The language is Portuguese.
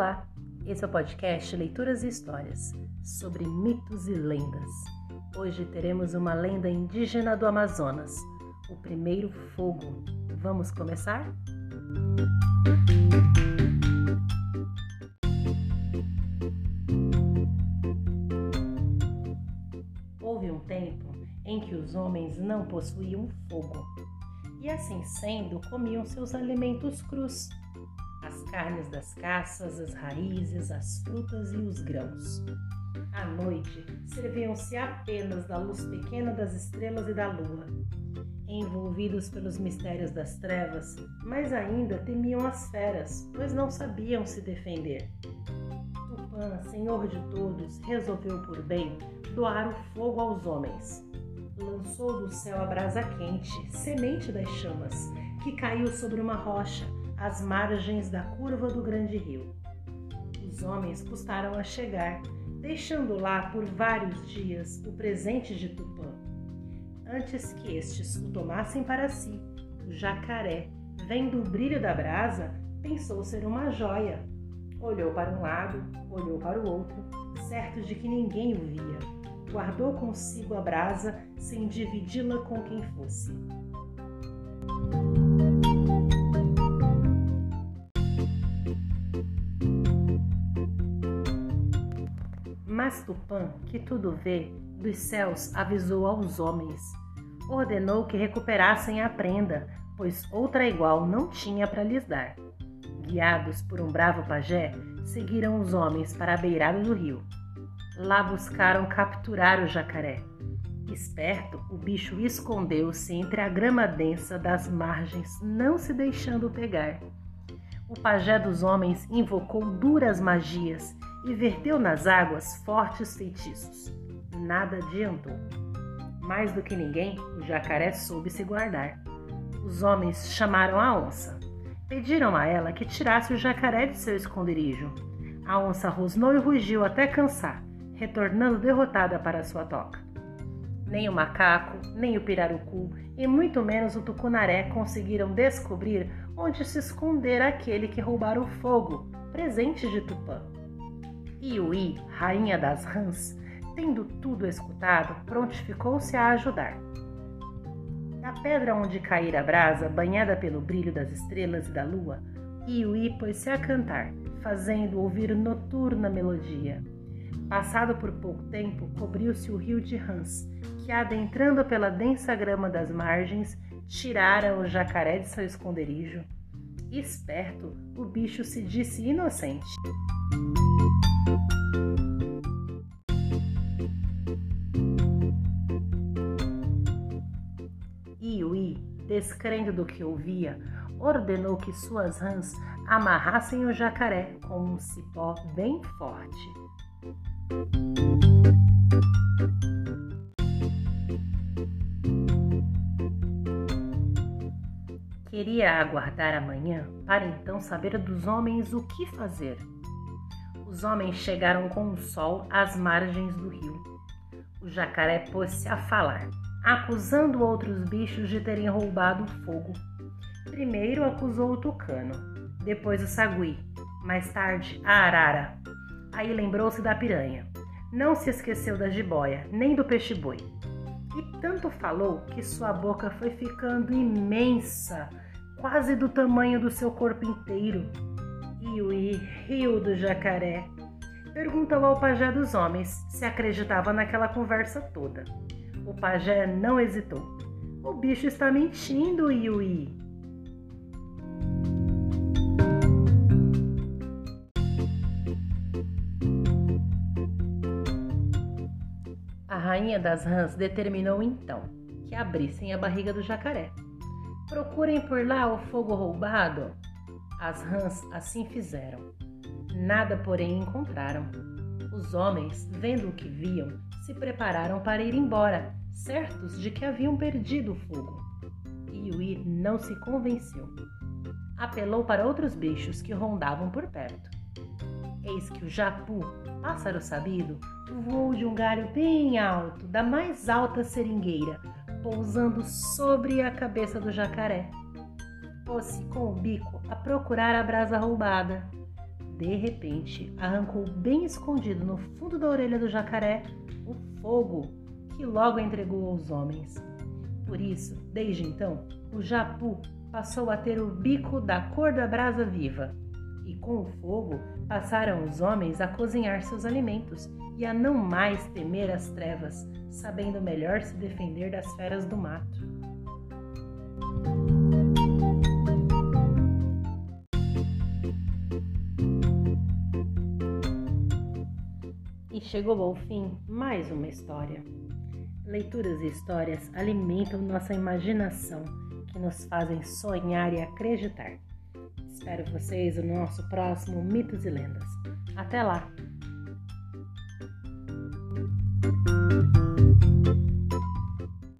Olá, esse é o podcast Leituras e Histórias sobre mitos e lendas. Hoje teremos uma lenda indígena do Amazonas, o primeiro fogo. Vamos começar? Houve um tempo em que os homens não possuíam fogo e, assim sendo, comiam seus alimentos crus carnes das caças, as raízes, as frutas e os grãos. À noite, serviam-se apenas da luz pequena das estrelas e da lua. Envolvidos pelos mistérios das trevas, mas ainda temiam as feras, pois não sabiam se defender. Tupã, senhor de todos, resolveu por bem doar o fogo aos homens. Lançou do céu a brasa quente, semente das chamas, que caiu sobre uma rocha às margens da curva do grande rio. Os homens custaram a chegar, deixando lá por vários dias o presente de Tupã. Antes que estes o tomassem para si, o jacaré, vendo o brilho da brasa, pensou ser uma joia. Olhou para um lado, olhou para o outro, certo de que ninguém o via. Guardou consigo a brasa sem dividi-la com quem fosse. Mas Tupã, que tudo vê, dos céus avisou aos homens. Ordenou que recuperassem a prenda, pois outra igual não tinha para lhes dar. Guiados por um bravo pajé, seguiram os homens para a beirada do rio. Lá buscaram capturar o jacaré. Esperto, o bicho escondeu-se entre a grama densa das margens, não se deixando pegar. O pajé dos homens invocou duras magias e verteu nas águas fortes feitiços. Nada adiantou. Mais do que ninguém, o jacaré soube se guardar. Os homens chamaram a onça. Pediram a ela que tirasse o jacaré de seu esconderijo. A onça rosnou e rugiu até cansar, retornando derrotada para sua toca. Nem o macaco, nem o pirarucu e muito menos o tucunaré conseguiram descobrir onde se esconder aquele que roubara o fogo, presente de Tupã. Iuí, rainha das rãs, tendo tudo escutado, prontificou-se a ajudar. Da pedra onde caíra a brasa, banhada pelo brilho das estrelas e da lua, Iuí pôs-se a cantar, fazendo ouvir noturna melodia. Passado por pouco tempo, cobriu-se o rio de rãs, que, adentrando pela densa grama das margens, tirara o jacaré de seu esconderijo. Esperto, o bicho se disse inocente. Descrendo do que ouvia, ordenou que suas rãs amarrassem o jacaré com um cipó bem forte. Queria aguardar amanhã para então saber dos homens o que fazer. Os homens chegaram com o sol às margens do rio. O jacaré pôs-se a falar, acusando outros bichos de terem roubado o fogo. Primeiro acusou o tucano, depois o sagui, mais tarde a arara. Aí lembrou-se da piranha. Não se esqueceu da jiboia, nem do peixe-boi. E tanto falou que sua boca foi ficando imensa, quase do tamanho do seu corpo inteiro. Iuí riu do jacaré. Perguntou ao pajé dos homens se acreditava naquela conversa toda. O pajé não hesitou. O bicho está mentindo, Iuí. A rainha das rãs determinou então que abrissem a barriga do jacaré. Procurem por lá o fogo roubado. As rãs assim fizeram. Nada, porém, encontraram. Os homens, vendo o que viam, se prepararam para ir embora, certos de que haviam perdido o fogo. Iuí não se convenceu. Apelou para outros bichos que rondavam por perto. Eis que o japu, pássaro sabido, voou de um galho bem alto, da mais alta seringueira, pousando sobre a cabeça do jacaré. Pôs-se com o bico a procurar a brasa roubada. de repente arrancou bem escondido no fundo da orelha do jacaré o fogo, que logo entregou aos homens. Por isso, desde então, o japu passou a ter o bico da cor da brasa viva. E com o fogo passaram os homens a cozinhar seus alimentos e a não mais temer as trevas, sabendo melhor se defender das feras do mato. Chegou ao fim mais uma história. Leituras e histórias alimentam nossa imaginação, que nos fazem sonhar e acreditar. Espero vocês no nosso próximo Mitos e Lendas. Até lá!